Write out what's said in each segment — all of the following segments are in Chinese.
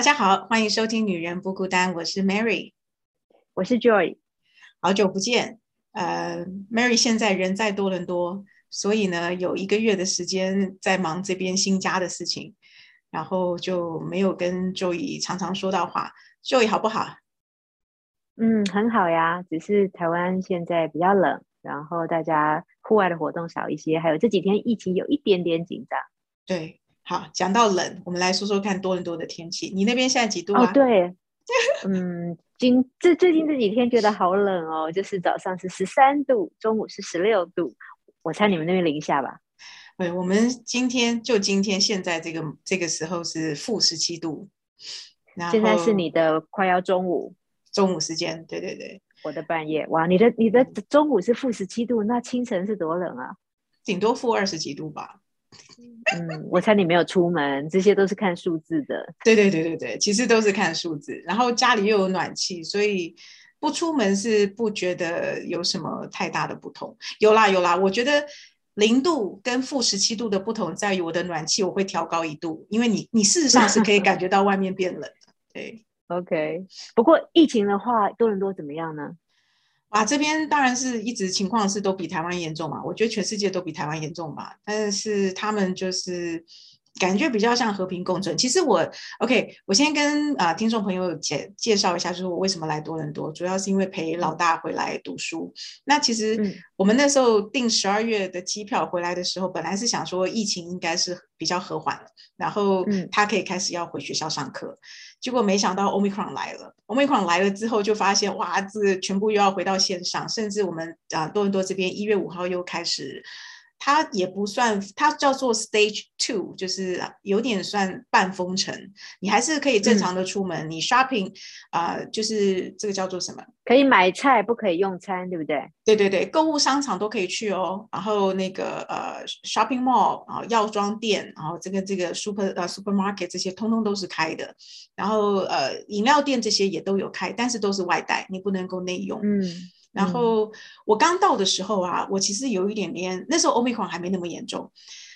大家好，欢迎收听《女人不孤单》，我是 Mary，我是 Joy，好久不见。呃，Mary 现在人在多伦多，所以呢，有一个月的时间在忙这边新家的事情，然后就没有跟 Joy 常常说到话。Joy 好不好？嗯，很好呀，只是台湾现在比较冷，然后大家户外的活动少一些，还有这几天疫情有一点点紧张。对。好，讲到冷，我们来说说看多伦多的天气。你那边现在几度啊？哦，对，嗯，今这最近这几天觉得好冷哦，就是早上是十三度，中午是十六度。我猜你们那边零下吧？对，我们今天就今天现在这个这个时候是负十七度。现在是你的快要中午，中午时间，对对对，我的半夜。哇，你的你的中午是负十七度，那清晨是多冷啊？顶多负二十几度吧。嗯，我猜你没有出门，这些都是看数字的。对对对对对，其实都是看数字。然后家里又有暖气，所以不出门是不觉得有什么太大的不同。有啦有啦，我觉得零度跟负十七度的不同在于我的暖气我会调高一度，因为你你事实上是可以感觉到外面变冷的。对，OK。不过疫情的话，多伦多怎么样呢？啊，这边当然是一直情况是都比台湾严重嘛，我觉得全世界都比台湾严重吧，但是他们就是感觉比较像和平共存。其实我 OK，我先跟啊听众朋友介介绍一下，就是我为什么来多伦多，主要是因为陪老大回来读书。那其实我们那时候订十二月的机票回来的时候，本来是想说疫情应该是比较和缓了，然后他可以开始要回学校上课。结果没想到 Omicron 来了，Omicron 来了之后就发现哇，这全部又要回到线上，甚至我们啊多伦多这边一月五号又开始。它也不算，它叫做 Stage Two，就是有点算半封城。你还是可以正常的出门，你 shopping 啊，就是这个叫做什么？可以买菜，不可以用餐，对不对？对对对，购物商场都可以去哦。然后那个呃 shopping mall 啊，药妆店，然后这个这个 super 呃 supermarket 这些通通都是开的。然后呃饮料店这些也都有开，但是都是外带，你不能够内用。嗯。然后我刚到的时候啊，我其实有一点点，那时候欧美狂还没那么严重。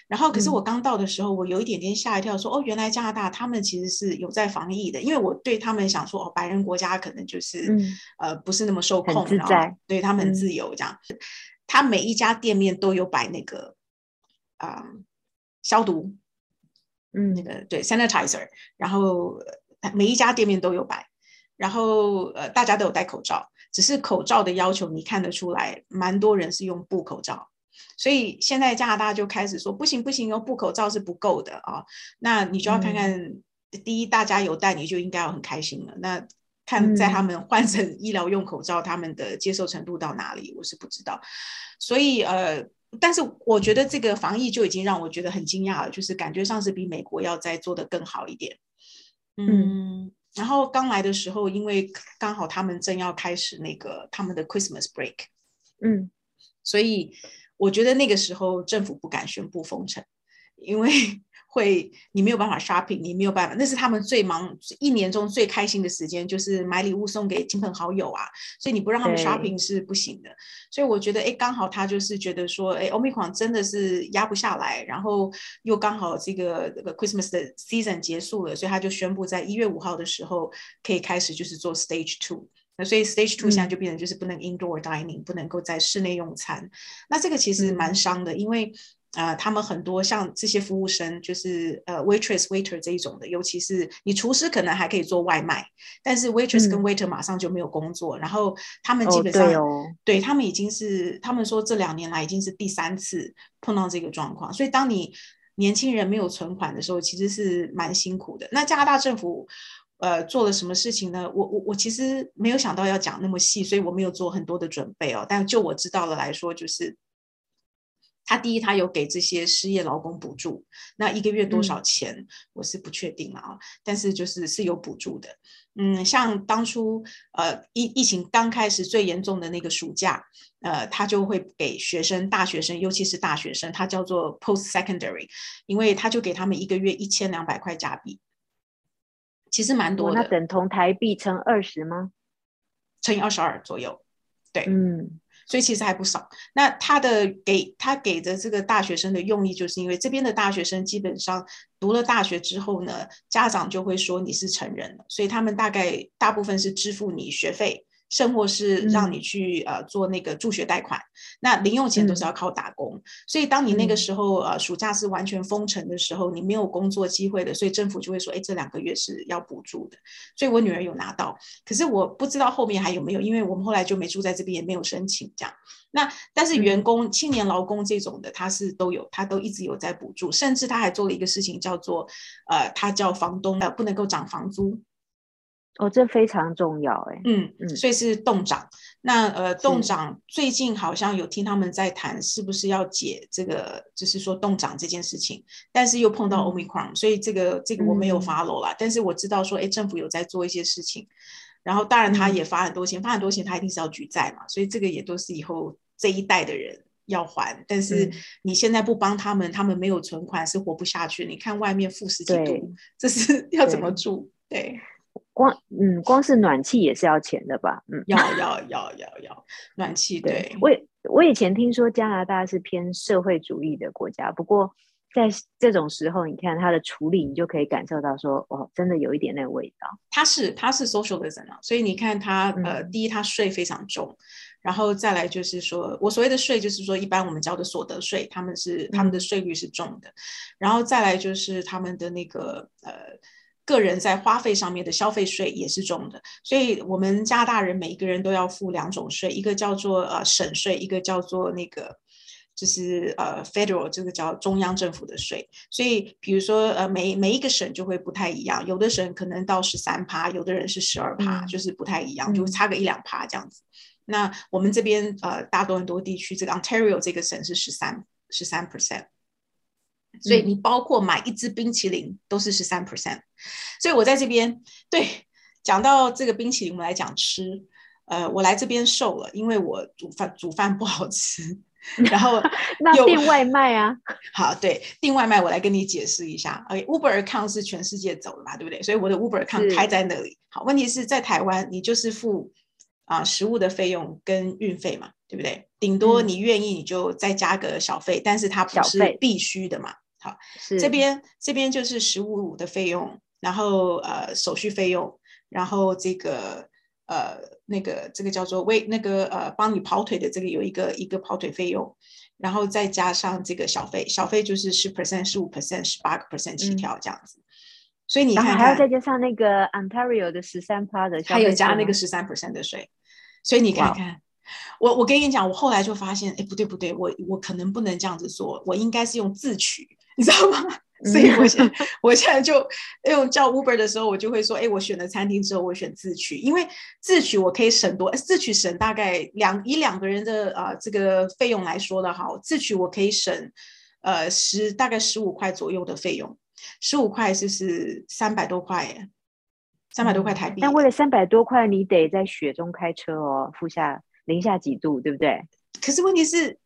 然后，可是我刚到的时候，我有一点点吓一跳，说：“哦，原来加拿大他们其实是有在防疫的。”因为我对他们想说：“哦，白人国家可能就是呃不是那么受控，然后对他们很自由这样。”他每一家店面都有摆那个啊消毒，嗯，那个对 sanitizer，然后每一家店面都有摆，然后呃大家都有戴口罩。只是口罩的要求，你看得出来，蛮多人是用布口罩，所以现在加拿大就开始说不行不行，用布口罩是不够的啊。那你就要看看，第一，大家有戴，你就应该要很开心了。那看在他们换成医疗用口罩，他们的接受程度到哪里，我是不知道。所以呃，但是我觉得这个防疫就已经让我觉得很惊讶了，就是感觉上是比美国要再做的更好一点。嗯。然后刚来的时候，因为刚好他们正要开始那个他们的 Christmas break，嗯，所以我觉得那个时候政府不敢宣布封城，因为。会，你没有办法 shopping，你没有办法，那是他们最忙一年中最开心的时间，就是买礼物送给亲朋好友啊。所以你不让他们 shopping 是不行的。所以我觉得，哎，刚好他就是觉得说，哎，omicron 真的是压不下来，然后又刚好这个这个 Christmas 的 season 结束了，所以他就宣布在一月五号的时候可以开始就是做 stage two。那所以 stage two 现在就变成就是不能 indoor dining，不能够在室内用餐。那这个其实蛮伤的，因为。啊，他们很多像这些服务生，就是呃 waitress waiter 这一种的，尤其是你厨师可能还可以做外卖，但是 waitress 跟 waiter 马上就没有工作，然后他们基本上对他们已经是他们说这两年来已经是第三次碰到这个状况，所以当你年轻人没有存款的时候，其实是蛮辛苦的。那加拿大政府呃做了什么事情呢？我我我其实没有想到要讲那么细，所以我没有做很多的准备哦。但就我知道的来说，就是。他第一，他有给这些失业劳工补助，那一个月多少钱，我是不确定了啊。但是就是是有补助的，嗯，像当初呃疫疫情刚开始最严重的那个暑假，呃，他就会给学生大学生，尤其是大学生，他叫做 post secondary，因为他就给他们一个月一千两百块加币，其实蛮多的。那等同台币乘二十吗？乘以二十二左右，对，嗯。所以其实还不少。那他的给他给的这个大学生的用意，就是因为这边的大学生基本上读了大学之后呢，家长就会说你是成人了，所以他们大概大部分是支付你学费。甚或是让你去呃做那个助学贷款，那零用钱都是要靠打工。所以当你那个时候呃暑假是完全封城的时候，你没有工作机会的，所以政府就会说，哎，这两个月是要补助的。所以我女儿有拿到，可是我不知道后面还有没有，因为我们后来就没住在这边，也没有申请这样。那但是员工、青年劳工这种的，他是都有，他都一直有在补助，甚至他还做了一个事情，叫做呃，他叫房东呃不能够涨房租。哦，这非常重要哎。嗯嗯，所以是冻涨。那呃，冻涨最近好像有听他们在谈，是不是要解这个，就是说冻涨这件事情。但是又碰到 Omicron，所以这个这个我没有 follow 啦。但是我知道说，哎，政府有在做一些事情。然后当然他也发很多钱，发很多钱他一定是要举债嘛。所以这个也都是以后这一代的人要还。但是你现在不帮他们，他们没有存款是活不下去。你看外面负十几度，这是 要怎么住？对。光嗯，光是暖气也是要钱的吧？嗯，要要要要要暖气。对，我我以前听说加拿大是偏社会主义的国家，不过在这种时候，你看它的处理，你就可以感受到说，哦，真的有一点那个味道。它是它是 socialism 啊，所以你看它呃，第一它税非常重，然后再来就是说我所谓的税，就是说一般我们交的所得税，他们是他们的税率是重的，然后再来就是他们的那个呃。个人在花费上面的消费税也是重的，所以我们加拿大人每一个人都要付两种税，一个叫做呃省税，一个叫做那个就是呃 federal，这个叫中央政府的税。所以比如说呃每每一个省就会不太一样，有的省可能到十三趴，有的人是十二趴，就是不太一样，就差个一两趴这样子。那我们这边呃大多很多地区，这个 Ontario 这个省是十三十三 percent。所以你包括买一支冰淇淋都是十三 percent，所以我在这边对讲到这个冰淇淋，我们来讲吃。呃，我来这边瘦了，因为我煮饭煮饭不好吃，然后 那订外卖啊。好，对，订外卖我来跟你解释一下。OK，Uber account 是全世界走的嘛，对不对？所以我的 Uber account 开在那里。好，问题是在台湾，你就是付啊食物的费用跟运费嘛，对不对？顶多你愿意你就再加个小费，但是它不是必须的嘛。好，这边这边就是十五的费用，然后呃手续费用，然后这个呃那个这个叫做为那个呃帮你跑腿的这个有一个一个跑腿费用，然后再加上这个小费，小费就是十 percent、十五 percent、十八个 percent 起跳这样子。所以你看还要再加上那个 Ontario 的十三 p 的，还有加那个十三 percent 的税。所以你看看，我我跟你讲，我后来就发现，哎不对不对，我我可能不能这样子做，我应该是用自取。你知道吗？所以我现我现在就用叫 Uber 的时候，我就会说：哎，我选了餐厅之后，我选自取，因为自取我可以省多，自取省大概两以两个人的啊这个费用来说的哈，自取我可以省呃十大概十五块左右的费用，十五块就是三百多块，耶，三百多块台币。但为了三百多块，你得在雪中开车哦，负下零下几度，对不对？可是问题是。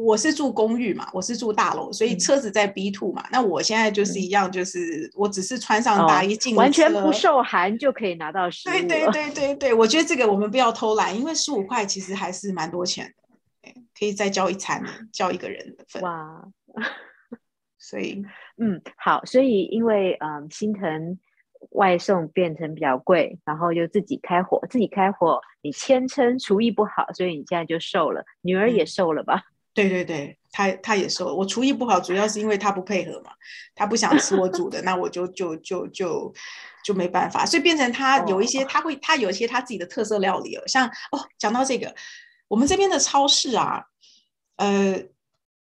我是住公寓嘛，我是住大楼，所以车子在 B two 嘛。那我现在就是一样，就是我只是穿上大衣进完全不受寒就可以拿到食物。对对对对对，我觉得这个我们不要偷懒，因为十五块其实还是蛮多钱的，可以再交一餐，交一个人的份。哇，所以嗯好，所以因为嗯心疼外送变成比较贵，然后就自己开火，自己开火，你谦称厨艺不好，所以你现在就瘦了，女儿也瘦了吧？对对对，他他也说我厨艺不好，主要是因为他不配合嘛，他不想吃我煮的，那我就就就就就没办法，所以变成他有一些他会他有一些他自己的特色料理哦，像哦讲到这个，我们这边的超市啊，呃。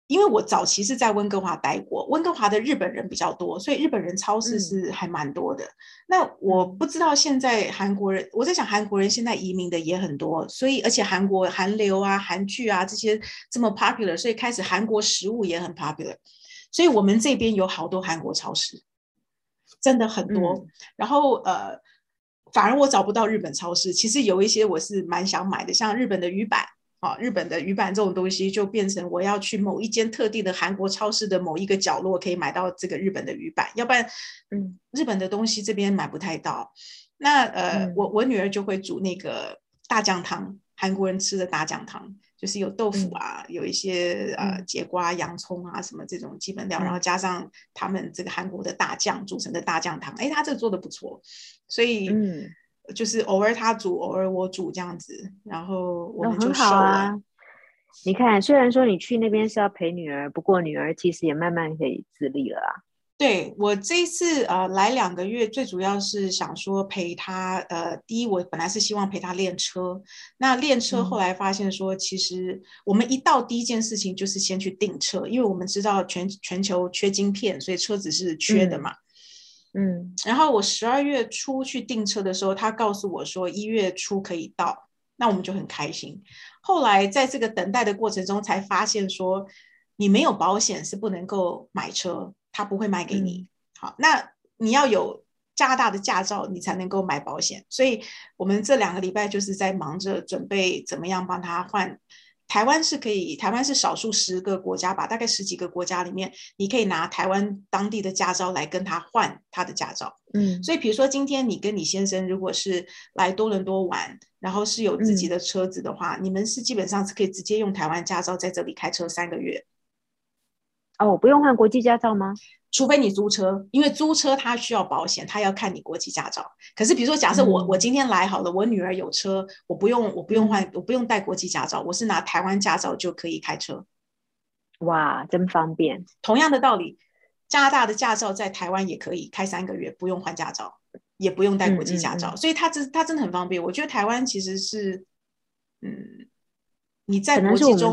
因为我早期是在温哥华待过，温哥华的日本人比较多，所以日本人超市是还蛮多的。那我不知道现在韩国人，我在想韩国人现在移民的也很多，所以而且韩国韩流啊、韩剧啊这些这么 popular，所以开始韩国食物也很 popular，所以我们这边有好多韩国超市，真的很多。然后呃，反而我找不到日本超市，其实有一些我是蛮想买的，像日本的鱼板。啊，日本的鱼板这种东西就变成我要去某一间特定的韩国超市的某一个角落可以买到这个日本的鱼板，要不然，嗯，日本的东西这边买不太到。那呃，我我女儿就会煮那个大酱汤，韩国人吃的大酱汤，就是有豆腐啊，有一些呃节瓜、洋葱啊什么这种基本料，然后加上他们这个韩国的大酱组成的大酱汤。哎，他这做的不错，所以就是偶尔他煮，偶尔我煮这样子，然后我们就瘦了。你看，虽然说你去那边是要陪女儿，不过女儿其实也慢慢可以自立了啊。对我这一次呃来两个月，最主要是想说陪她。呃，第一，我本来是希望陪她练车。那练车后来发现说，其实我们一到第一件事情就是先去订车，因为我们知道全全球缺晶片，所以车子是缺的嘛。嗯。然后我十二月初去订车的时候，他告诉我说一月初可以到，那我们就很开心。后来在这个等待的过程中，才发现说你没有保险是不能够买车。他不会卖给你，好，那你要有加拿大的驾照，你才能够买保险。所以，我们这两个礼拜就是在忙着准备怎么样帮他换。台湾是可以，台湾是少数十个国家吧，大概十几个国家里面，你可以拿台湾当地的驾照来跟他换他的驾照。嗯，所以比如说今天你跟你先生如果是来多伦多玩，然后是有自己的车子的话，你们是基本上是可以直接用台湾驾照在这里开车三个月。哦，我不用换国际驾照吗？除非你租车，因为租车它需要保险，它要看你国际驾照。可是比如说，假设我我今天来好了，我女儿有车，我不用我不用换，我不用带国际驾照，我是拿台湾驾照就可以开车。哇，真方便！同样的道理，加拿大的驾照在台湾也可以开三个月，不用换驾照，也不用带国际驾照，所以它真它真的很方便。我觉得台湾其实是，嗯，你在国际中。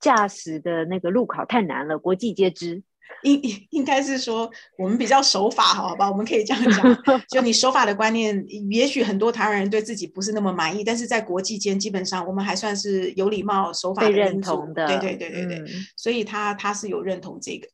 驾驶的那个路考太难了，国际皆知。应应该是说我们比较守法，好吧？我们可以这样讲。就你守法的观念，也许很多台湾人对自己不是那么满意，但是在国际间，基本上我们还算是有礼貌、守法的认同的。对对对对对，所以他他是有认同这个。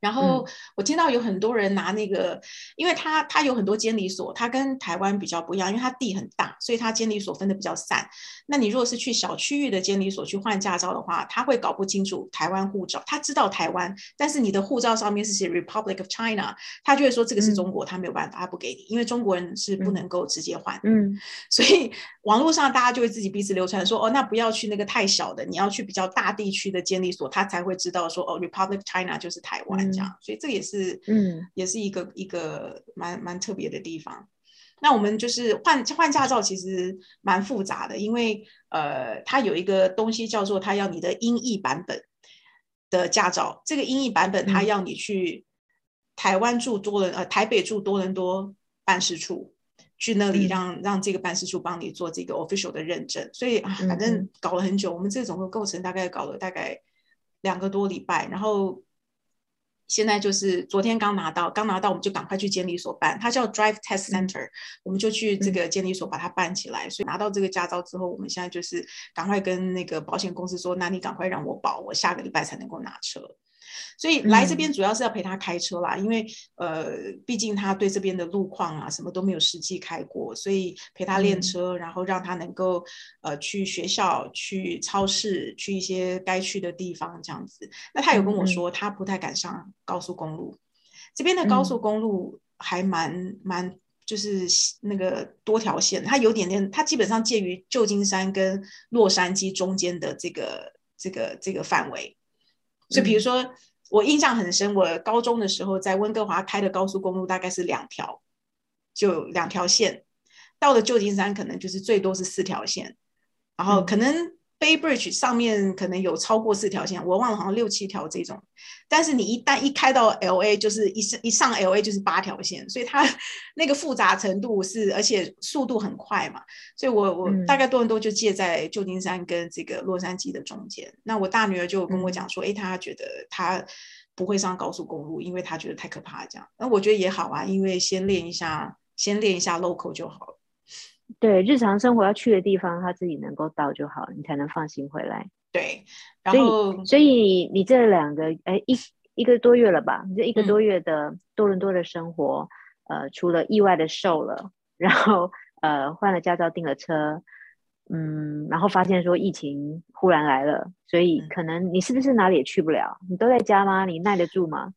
然后我听到有很多人拿那个，因为他他有很多监理所，他跟台湾比较不一样，因为他地很大，所以他监理所分的比较散。那你如果是去小区域的监理所去换驾照的话，他会搞不清楚台湾护照，他知道台湾，但是你的护照上面是写 Republic of China，他就会说这个是中国，他没有办法，他不给你，因为中国人是不能够直接换。嗯，所以网络上大家就会自己彼此流传说，哦，那不要去那个太小的，你要去比较大地区的监理所，他才会知道说，哦，Republic China 就是台湾。这样，所以这也是，嗯，也是一个一个蛮蛮特别的地方。那我们就是换换驾照，其实蛮复杂的，因为呃，它有一个东西叫做它要你的英译版本的驾照。这个英译版本，它要你去台湾驻多伦呃台北驻多伦多办事处，去那里让让这个办事处帮你做这个 official 的认证。所以啊，反正搞了很久，我们这种个构成大概搞了大概两个多礼拜，然后。现在就是昨天刚拿到，刚拿到我们就赶快去监理所办，它叫 Drive Test Center，我们就去这个监理所把它办起来。所以拿到这个驾照之后，我们现在就是赶快跟那个保险公司说，那你赶快让我保，我下个礼拜才能够拿车。所以来这边主要是要陪他开车啦，因为呃，毕竟他对这边的路况啊什么都没有实际开过，所以陪他练车，然后让他能够呃去学校、去超市、去一些该去的地方这样子。那他有跟我说，他不太敢上高速公路，这边的高速公路还蛮蛮就是那个多条线，它有点点，它基本上介于旧金山跟洛杉矶中间的这个这个这个范围。就比如说，我印象很深，我高中的时候在温哥华开的高速公路大概是两条，就两条线。到了旧金山，可能就是最多是四条线，然后可能。Bay Bridge 上面可能有超过四条线，我忘了好像六七条这种。但是你一旦一开到 L A，就是一上一上 L A 就是八条线，所以它那个复杂程度是，而且速度很快嘛。所以我我大概多伦多就介在旧金山跟这个洛杉矶的中间。那我大女儿就跟我讲说，哎，她觉得她不会上高速公路，因为她觉得太可怕这样。那我觉得也好啊，因为先练一下，先练一下 local 就好了。对日常生活要去的地方，他自己能够到就好，你才能放心回来。对，所以所以你这两个哎一一个多月了吧？你这一个多月的多伦多的生活，呃，除了意外的瘦了，然后呃换了驾照订了车，嗯，然后发现说疫情忽然来了，所以可能你是不是哪里也去不了？你都在家吗？你耐得住吗？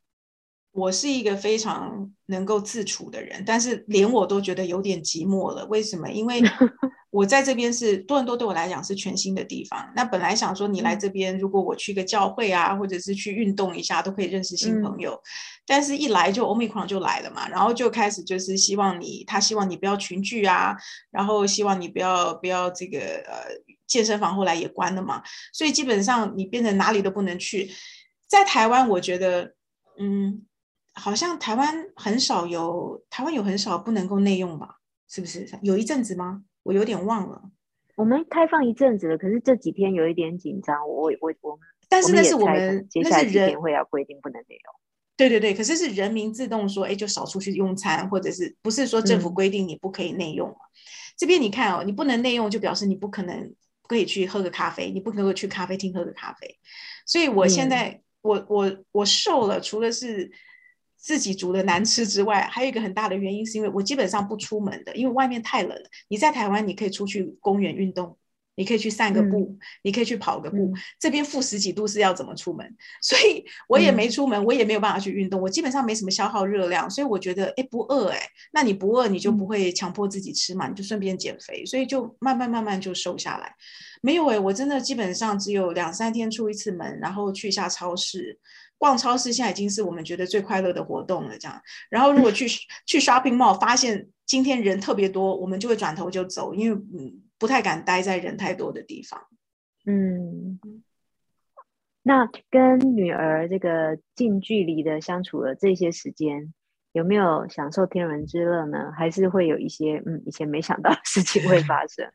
我是一个非常能够自处的人，但是连我都觉得有点寂寞了。为什么？因为 我在这边是多伦多，对我来讲是全新的地方。那本来想说你来这边，如果我去个教会啊，或者是去运动一下，都可以认识新朋友。但是一来就 Omicron 就来了嘛，然后就开始就是希望你，他希望你不要群聚啊，然后希望你不要不要这个呃健身房后来也关了嘛，所以基本上你变成哪里都不能去。在台湾，我觉得嗯。好像台湾很少有，台湾有很少不能够内用吧？是不是？有一阵子吗？我有点忘了。我们开放一阵子了，可是这几天有一点紧张。我我我，但是那是我们接下来几天会要规定不能内用。对对对，可是是人民自动说，哎，就少出去用餐，或者是不是说政府规定你不可以内用这边你看哦，你不能内用，就表示你不可能可以去喝个咖啡，你不能够去咖啡厅喝个咖啡。所以我现在我我我瘦了，除了是。自己煮的难吃之外，还有一个很大的原因是因为我基本上不出门的，因为外面太冷了。你在台湾，你可以出去公园运动，你可以去散个步，你可以去跑个步。这边负十几度是要怎么出门？所以我也没出门，我也没有办法去运动。我基本上没什么消耗热量，所以我觉得哎不饿哎，那你不饿你就不会强迫自己吃嘛，你就顺便减肥，所以就慢慢慢慢就瘦下来。没有哎，我真的基本上只有两三天出一次门，然后去一下超市。逛超市现在已经是我们觉得最快乐的活动了，这样。然后如果去去 shopping mall 发现今天人特别多，我们就会转头就走，因为嗯不太敢待在人太多的地方。嗯，那跟女儿这个近距离的相处的这些时间，有没有享受天伦之乐呢？还是会有一些嗯以前没想到的事情会发生？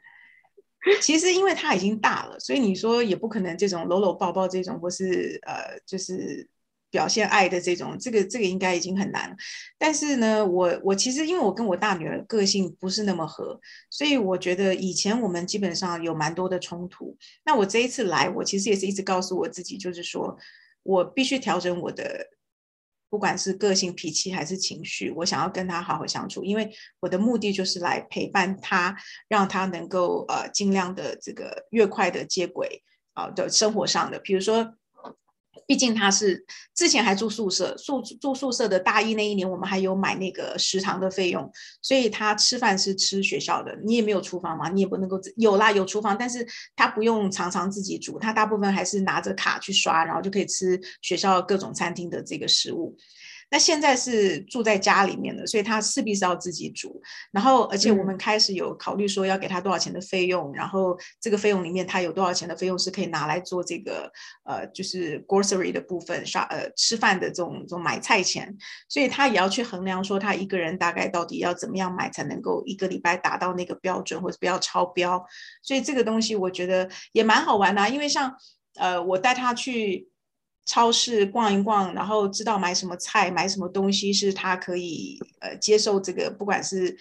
其实因为他已经大了，所以你说也不可能这种搂搂抱抱这种，或是呃就是。表现爱的这种，这个这个应该已经很难。但是呢，我我其实因为我跟我大女儿个性不是那么合，所以我觉得以前我们基本上有蛮多的冲突。那我这一次来，我其实也是一直告诉我自己，就是说我必须调整我的，不管是个性、脾气还是情绪，我想要跟他好好相处。因为我的目的就是来陪伴他，让他能够呃尽量的这个越快的接轨啊的生活上的，比如说。毕竟他是之前还住宿舍，宿住宿舍的大一那一年，我们还有买那个食堂的费用，所以他吃饭是吃学校的。你也没有厨房嘛，你也不能够有啦，有厨房，但是他不用常常自己煮，他大部分还是拿着卡去刷，然后就可以吃学校各种餐厅的这个食物。那现在是住在家里面的，所以他势必是要自己煮。然后，而且我们开始有考虑说要给他多少钱的费用，然后这个费用里面他有多少钱的费用是可以拿来做这个呃，就是 grocery 的部分，刷呃吃饭的这种这种买菜钱。所以他也要去衡量说他一个人大概到底要怎么样买才能够一个礼拜达到那个标准，或者不要超标。所以这个东西我觉得也蛮好玩的，因为像呃我带他去。超市逛一逛，然后知道买什么菜、买什么东西是他可以呃接受这个，不管是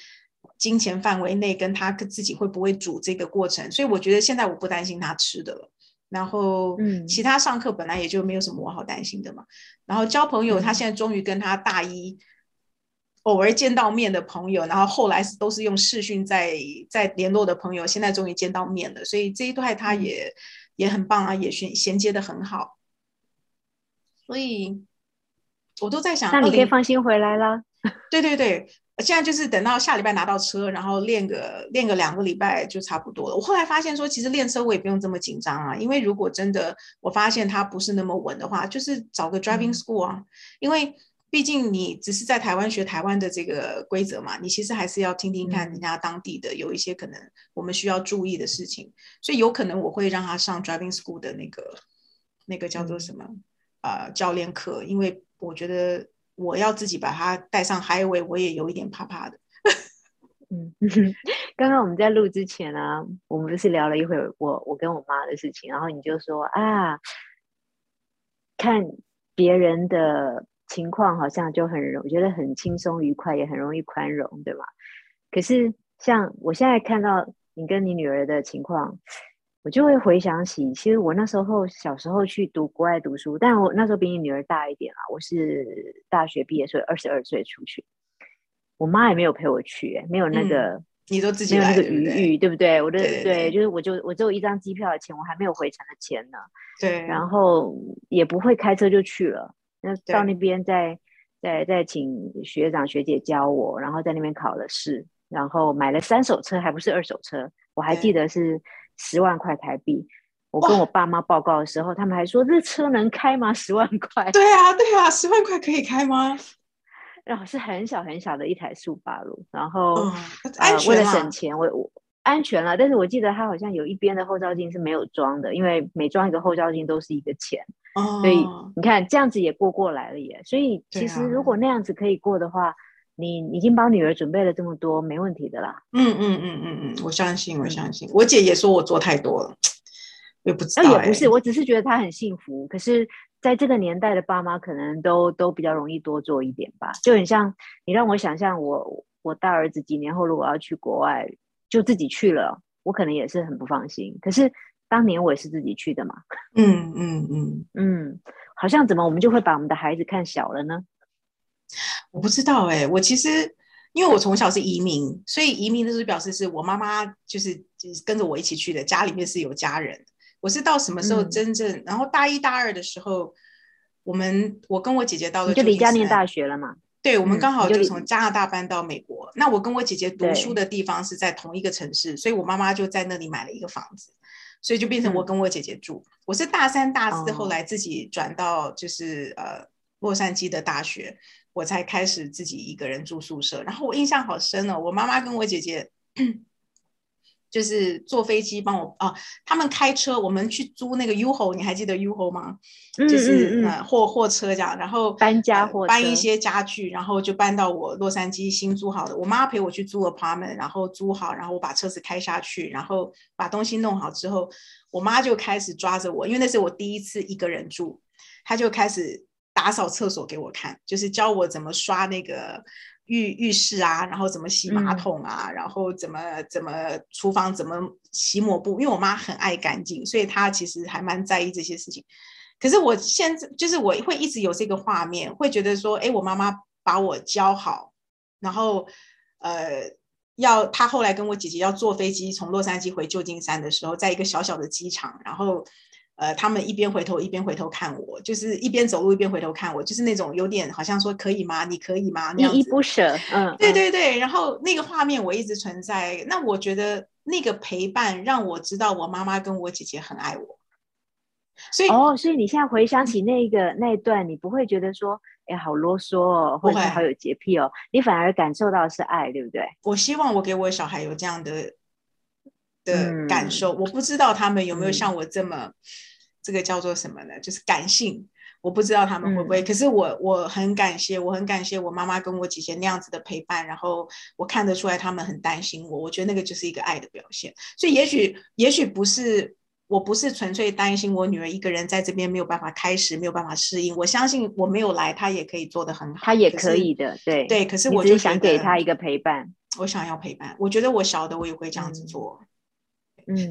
金钱范围内，跟他自己会不会煮这个过程。所以我觉得现在我不担心他吃的了。然后，嗯，其他上课本来也就没有什么我好担心的嘛。然后交朋友，他现在终于跟他大一偶尔见到面的朋友，然后后来是都是用视讯在在联络的朋友，现在终于见到面了。所以这一段他也也很棒啊，也衔衔接的很好。所以，我都在想，那你可以放心回来了。对对对，现在就是等到下礼拜拿到车，然后练个练个两个礼拜就差不多了。我后来发现说，其实练车我也不用这么紧张啊，因为如果真的我发现它不是那么稳的话，就是找个 driving school 啊。因为毕竟你只是在台湾学台湾的这个规则嘛，你其实还是要听听看人家当地的有一些可能我们需要注意的事情。所以有可能我会让他上 driving school 的那个那个叫做什么？呃，教练课，因为我觉得我要自己把它带上 highway，我也有一点怕怕的。嗯，刚刚我们在录之前啊，我们不是聊了一会儿我我跟我妈的事情，然后你就说啊，看别人的情况好像就很容，我觉得很轻松愉快，也很容易宽容，对吧？可是像我现在看到你跟你女儿的情况。我就会回想起，其实我那时候小时候去读国外读书，但我那时候比你女儿大一点啊。我是大学毕业，所以二十二岁出去，我妈也没有陪我去，没有那个，你都自己没有那个余裕，对不对？我的对，就是我就我只有一张机票的钱，我还没有回程的钱呢。对，然后也不会开车就去了，那到那边再。再再请学长学姐教我，然后在那边考了试，然后买了三手车，还不是二手车，我还记得是十万块台币。我跟我爸妈报告的时候，他们还说这车能开吗？十万块？对啊，对啊，十万块可以开吗？然后是很小很小的一台速八路，然后呃为了省钱，我我安全了，但是我记得它好像有一边的后照镜是没有装的，因为每装一个后照镜都是一个钱，所以你看这样子也过过来了耶。所以其实如果那样子可以过的话，你已经帮女儿准备了这么多，没问题的啦。嗯嗯嗯嗯嗯，我相信，我相信。我姐也说我做太多了，也不知道，也不是，我只是觉得她很幸福，可是。在这个年代的爸妈可能都都比较容易多做一点吧，就很像你让我想象我我大儿子几年后如果要去国外，就自己去了，我可能也是很不放心。可是当年我也是自己去的嘛，嗯嗯嗯嗯，好像怎么我们就会把我们的孩子看小了呢？我不知道哎，我其实因为我从小是移民，所以移民的是表示是我妈妈就是就是跟着我一起去的，家里面是有家人。我是到什么时候真正？然后大一大二的时候，我们我跟我姐姐到了就离家念大学了嘛？对，我们刚好就从加拿大搬到美国。那我跟我姐姐读书的地方是在同一个城市，所以我妈妈就在那里买了一个房子，所以就变成我跟我姐姐住。我是大三大四后来自己转到就是呃洛杉矶的大学，我才开始自己一个人住宿舍。然后我印象好深哦，我妈妈跟我姐姐。就是坐飞机帮我啊，他们开车，我们去租那个 UHO，你还记得 UHO 吗？就是呃货货车这样，然后搬家货搬一些家具，然后就搬到我洛杉矶新租好的。我妈陪我去租 apartment，然后租好，然后我把车子开下去，然后把东西弄好之后，我妈就开始抓着我，因为那是我第一次一个人住，她就开始打扫厕所给我看，就是教我怎么刷那个。浴浴室啊，然后怎么洗马桶啊，然后怎么怎么厨房怎么洗抹布，因为我妈很爱干净，所以她其实还蛮在意这些事情。可是我现在就是我会一直有这个画面，会觉得说，哎，我妈妈把我教好，然后呃，要她后来跟我姐姐要坐飞机从洛杉矶回旧金山的时候，在一个小小的机场，然后。呃，他们一边回头一边回头看我，就是一边走路一边回头看我，就是那种有点好像说可以吗？你可以吗？依依不舍，嗯，对对对。然后那个画面我一直存在。那我觉得那个陪伴让我知道我妈妈跟我姐姐很爱我。所以哦，所以你现在回想起那个那一段，你不会觉得说，哎，好啰嗦哦，或者好有洁癖哦，你反而感受到是爱，对不对？我希望我给我小孩有这样的的感受。我不知道他们有没有像我这么。这个叫做什么呢？就是感性，我不知道他们会不会。可是我我很感谢，我很感谢我妈妈跟我姐姐那样子的陪伴，然后我看得出来他们很担心我。我觉得那个就是一个爱的表现。所以也许也许不是，我不是纯粹担心我女儿一个人在这边没有办法开始，没有办法适应。我相信我没有来，她也可以做得很好。她也可以的，对对。可是我就想给她一个陪伴，我想要陪伴。我觉得我小的我也会这样子做。嗯，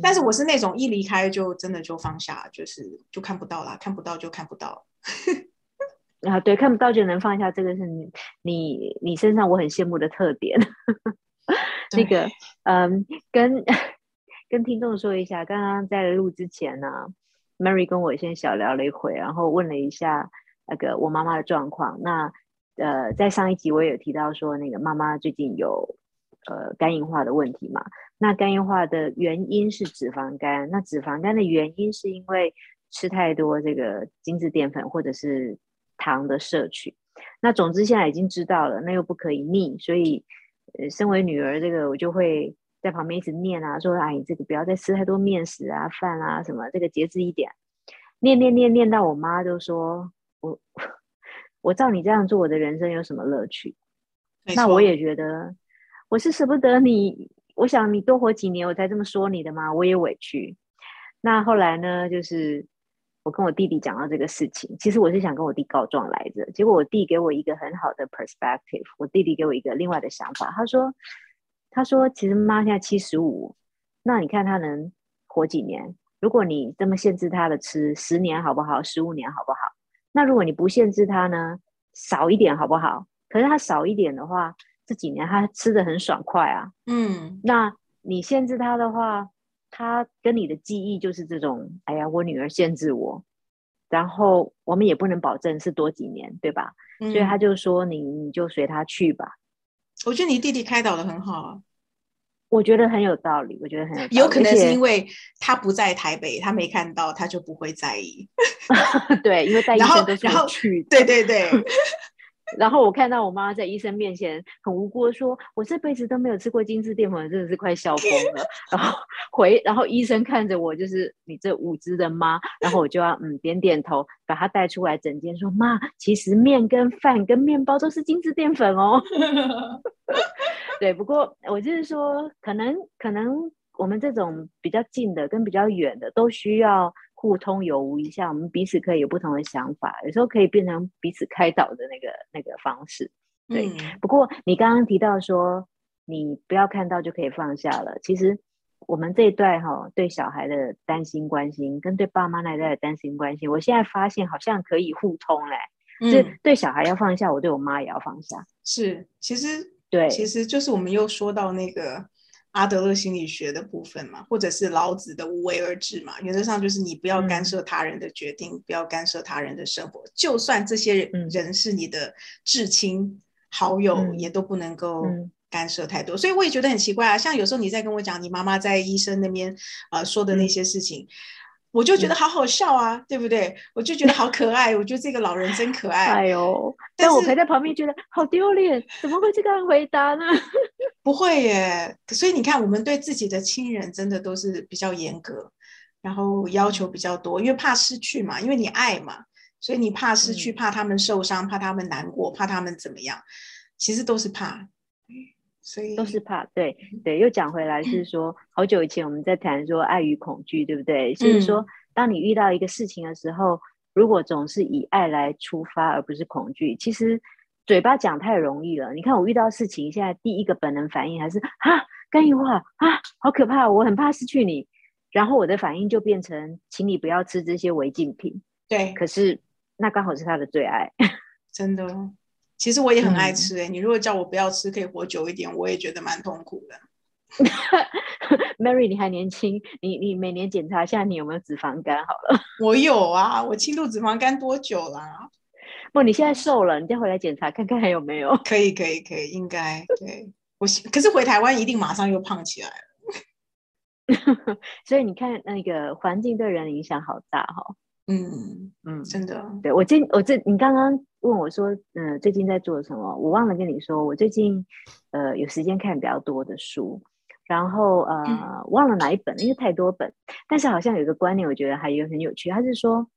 但是我是那种一离开就真的就放下，就是就看不到了，看不到就看不到。啊，对，看不到就能放下，这个是你你你身上我很羡慕的特点。那个，嗯，跟跟听众说一下，刚刚在录之前呢，Mary 跟我先小聊了一会，然后问了一下那个我妈妈的状况。那呃，在上一集我也有提到说，那个妈妈最近有呃肝硬化的问题嘛。那肝硬化的原因是脂肪肝，那脂肪肝的原因是因为吃太多这个精制淀粉或者是糖的摄取。那总之现在已经知道了，那又不可以逆，所以呃，身为女儿，这个我就会在旁边一直念啊，说哎，这个不要再吃太多面食啊、饭啊什么，这个节制一点。念念念念到我妈就说，我 我照你这样做，我的人生有什么乐趣？那我也觉得，我是舍不得你。我想你多活几年，我才这么说你的吗？我也委屈。那后来呢？就是我跟我弟弟讲到这个事情，其实我是想跟我弟告状来着。结果我弟给我一个很好的 perspective，我弟弟给我一个另外的想法。他说：“他说其实妈现在七十五，那你看他能活几年？如果你这么限制他的吃，十年好不好？十五年好不好？那如果你不限制他呢？少一点好不好？可是他少一点的话。”这几年他吃的很爽快啊，嗯，那你限制他的话，他跟你的记忆就是这种，哎呀，我女儿限制我，然后我们也不能保证是多几年，对吧？所以他就说你你就随他去吧。我觉得你弟弟开导的很好啊。我觉得很有道理，我觉得很有可能是因为他不在台北，他没看到，他就不会在意。对，因为在医生都是去，对对对。然后我看到我妈在医生面前很无辜的说：“我这辈子都没有吃过精致淀粉，真的是快笑疯了。”然后回，然后医生看着我，就是你这无知的妈。然后我就要嗯点点头，把她带出来整间说：“妈，其实面跟饭跟面包都是精致淀粉哦。”对，不过我就是说，可能可能我们这种比较近的跟比较远的都需要。互通有无一下，我们彼此可以有不同的想法，有时候可以变成彼此开导的那个那个方式。对，不过你刚刚提到说，你不要看到就可以放下了。其实我们这一代哈，对小孩的担心关心，跟对爸妈那一代的担心关心，我现在发现好像可以互通嘞。嗯，对小孩要放下，我对我妈也要放下。是，其实对，其实就是我们又说到那个。阿德勒心理学的部分嘛，或者是老子的无为而治嘛，原则上就是你不要干涉他人的决定，不要干涉他人的生活，就算这些人是你的至亲好友，也都不能够干涉太多。所以我也觉得很奇怪啊，像有时候你在跟我讲你妈妈在医生那边呃说的那些事情。我就觉得好好笑啊，对不对？我就觉得好可爱，我觉得这个老人真可爱。哎呦，但我陪在旁边觉得好丢脸，怎么会这样回答呢？不会耶，所以你看，我们对自己的亲人真的都是比较严格，然后要求比较多，因为怕失去嘛，因为你爱嘛，所以你怕失去，怕他们受伤，怕他们难过，怕他们怎么样，其实都是怕。所以都是怕，对对，又讲回来是说，好久以前我们在谈说爱与恐惧，对不对？就是说，当你遇到一个事情的时候，如果总是以爱来出发，而不是恐惧，其实嘴巴讲太容易了。你看我遇到事情，现在第一个本能反应还是啊，干一话啊，好可怕，我很怕失去你。然后我的反应就变成，请你不要吃这些违禁品。对，可是那刚好是他的最爱，真的。其实我也很爱吃哎，你如果叫我不要吃，可以活久一点，我也觉得蛮痛苦的。Mary，你还年轻，你你每年检查一下你有没有脂肪肝好了。我有啊，我轻度脂肪肝多久啦？不，你现在瘦了，你再回来检查看看还有没有。可以可以可以，应该对我，可是回台湾一定马上又胖起来了。所以你看那个环境对人影响好大哈。嗯嗯，真的，对我今我这你刚刚问我说，嗯，最近在做什么？我忘了跟你说，我最近呃有时间看比较多的书，然后呃忘了哪一本，因为太多本，但是好像有一个观念，我觉得还有很有趣，他是说，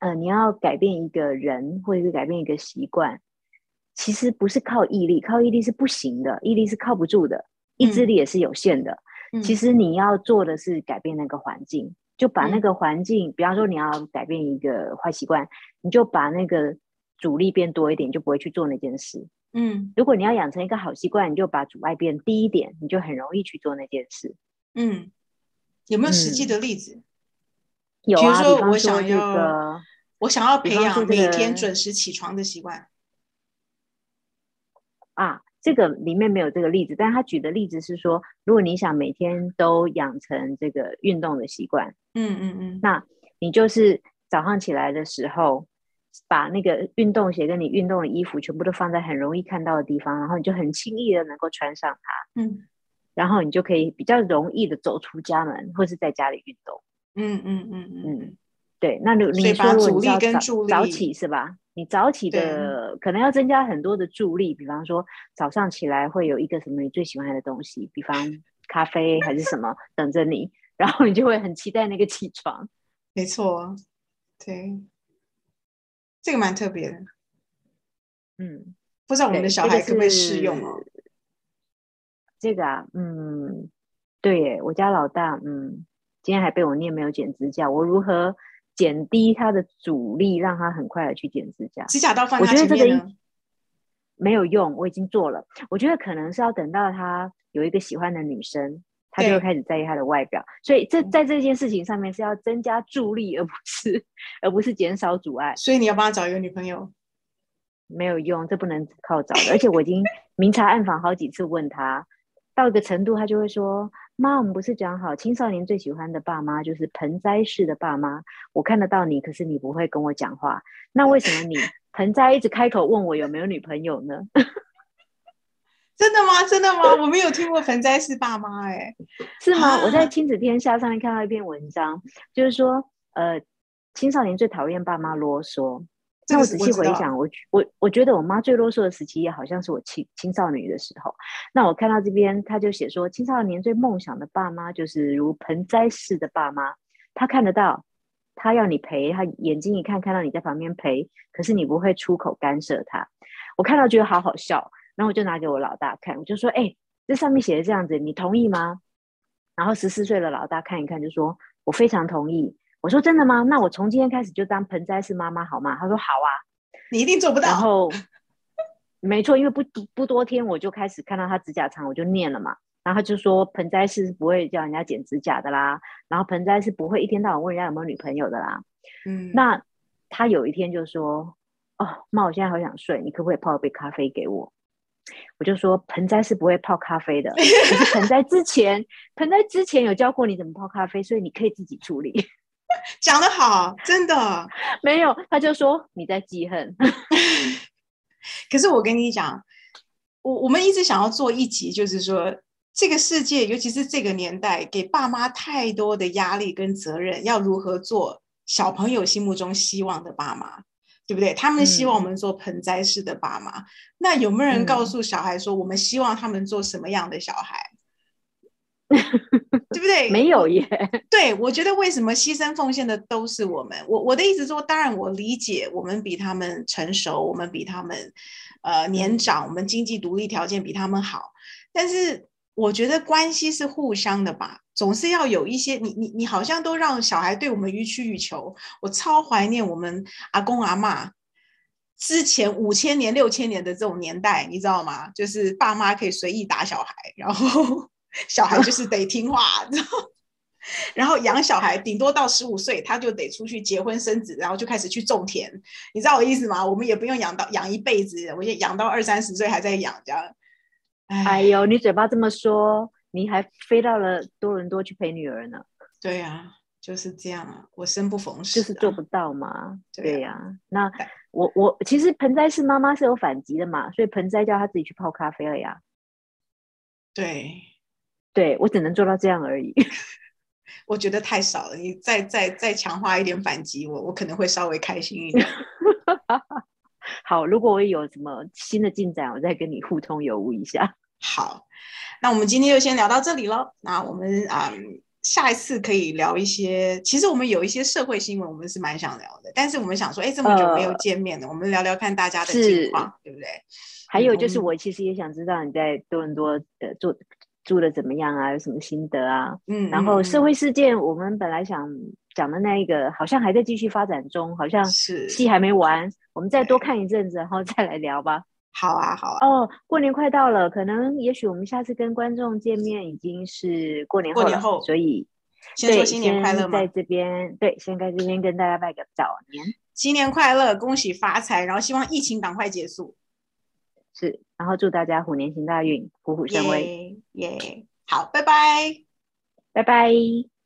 呃，你要改变一个人或者是改变一个习惯，其实不是靠毅力，靠毅力是不行的，毅力是靠不住的，意志力也是有限的。其实你要做的是改变那个环境。就把那个环境，比方说你要改变一个坏习惯，你就把那个阻力变多一点，就不会去做那件事。嗯，如果你要养成一个好习惯，你就把阻碍变低一点，你就很容易去做那件事。嗯，有没有实际的例子？有啊，比如说我想要，我想要培养每天准时起床的习惯。啊。这个里面没有这个例子，但他举的例子是说，如果你想每天都养成这个运动的习惯，嗯嗯嗯，那你就是早上起来的时候，把那个运动鞋跟你运动的衣服全部都放在很容易看到的地方，然后你就很轻易的能够穿上它，嗯，然后你就可以比较容易的走出家门，或是在家里运动，嗯嗯嗯嗯，对，那你你说阻力跟助力早起是吧？你早起的可能要增加很多的助力，比方说早上起来会有一个什么你最喜欢的东西，比方咖啡还是什么等着你，然后你就会很期待那个起床。没错，对，这个蛮特别的。嗯，不知道我们的小孩可不可以适用哦？这个啊，嗯，对我家老大，嗯，今天还被我念没有剪指甲，我如何？减低它的阻力，让它很快的去剪指甲。指甲刀放在前面没有用，我已经做了。我觉得可能是要等到他有一个喜欢的女生，他就会开始在意他的外表。所以这在这件事情上面是要增加助力，而不是而不是减少阻碍。所以你要帮他找一个女朋友，没有用，这不能靠找的。而且我已经明察暗访好几次，问他到一个程度，他就会说。妈，我们不是讲好青少年最喜欢的爸妈就是盆栽式的爸妈？我看得到你，可是你不会跟我讲话。那为什么你 盆栽一直开口问我有没有女朋友呢？真的吗？真的吗？我没有听过盆栽式爸妈，哎，是吗？我在亲子天下上面看到一篇文章，就是说，呃，青少年最讨厌爸妈啰嗦。那我仔细回想，我我我觉得我妈最啰嗦的时期，也好像是我青青少年的时候。那我看到这边，他就写说，青少年最梦想的爸妈，就是如盆栽似的爸妈。他看得到，他要你陪，他眼睛一看，看到你在旁边陪，可是你不会出口干涉他。我看到觉得好好笑。然后我就拿给我老大看，我就说：“哎，这上面写的这样子，你同意吗？”然后十四岁的老大看一看，就说：“我非常同意。”我说：“真的吗？那我从今天开始就当盆栽式妈妈好吗？”他说：“好啊。”你一定做不到。然后，没错，因为不不多天，我就开始看到他指甲长，我就念了嘛。然后他就说：“盆栽是不会叫人家剪指甲的啦，然后盆栽是不会一天到晚问人家有没有女朋友的啦。”嗯，那他有一天就说：“哦，妈，我现在好想睡，你可不可以泡一杯咖啡给我？”我就说盆栽是不会泡咖啡的，可是盆栽之前，盆栽之前有教过你怎么泡咖啡，所以你可以自己处理。讲得好，真的 没有，他就说你在记恨。可是我跟你讲，我我们一直想要做一集，就是说这个世界，尤其是这个年代，给爸妈太多的压力跟责任，要如何做小朋友心目中希望的爸妈。对不对？他们希望我们做盆栽式的爸妈。那有没有人告诉小孩说，我们希望他们做什么样的小孩？对不对？没有耶。对，我觉得为什么牺牲奉献的都是我们？我我的意思说，当然我理解，我们比他们成熟，我们比他们呃年长，我们经济独立条件比他们好，但是。我觉得关系是互相的吧，总是要有一些你你你好像都让小孩对我们予取予求。我超怀念我们阿公阿妈之前五千年六千年的这种年代，你知道吗？就是爸妈可以随意打小孩，然后小孩就是得听话，然后养小孩顶多到十五岁他就得出去结婚生子，然后就开始去种田。你知道我意思吗？我们也不用养到养一辈子，我也养到二三十岁还在养这样。哎呦，你嘴巴这么说，你还飞到了多伦多去陪女儿呢？对呀，就是这样啊，我生不逢时，就是做不到嘛。对呀，那我我其实盆栽是妈妈是有反击的嘛，所以盆栽叫他自己去泡咖啡了呀。对，对我只能做到这样而已。我觉得太少了，你再再再强化一点反击，我我可能会稍微开心一点。好，如果我有什么新的进展，我再跟你互通有无一下。好，那我们今天就先聊到这里喽。那我们啊，下一次可以聊一些。其实我们有一些社会新闻，我们是蛮想聊的。但是我们想说，哎，这么久没有见面了，我们聊聊看大家的情况，对不对？还有就是，我其实也想知道你在多伦多的住住的怎么样啊？有什么心得啊？嗯。然后社会事件，我们本来想讲的那一个，好像还在继续发展中，好像是戏还没完。我们再多看一阵子，然后再来聊吧。好啊，好啊。哦，过年快到了，可能也许我们下次跟观众见面已经是过年后，所以先说新年快乐在这边，对，先在这边跟大家拜个早年，新年快乐，恭喜发财，然后希望疫情赶快结束。是，然后祝大家虎年行大运，虎虎生威。耶，好，拜拜，拜拜。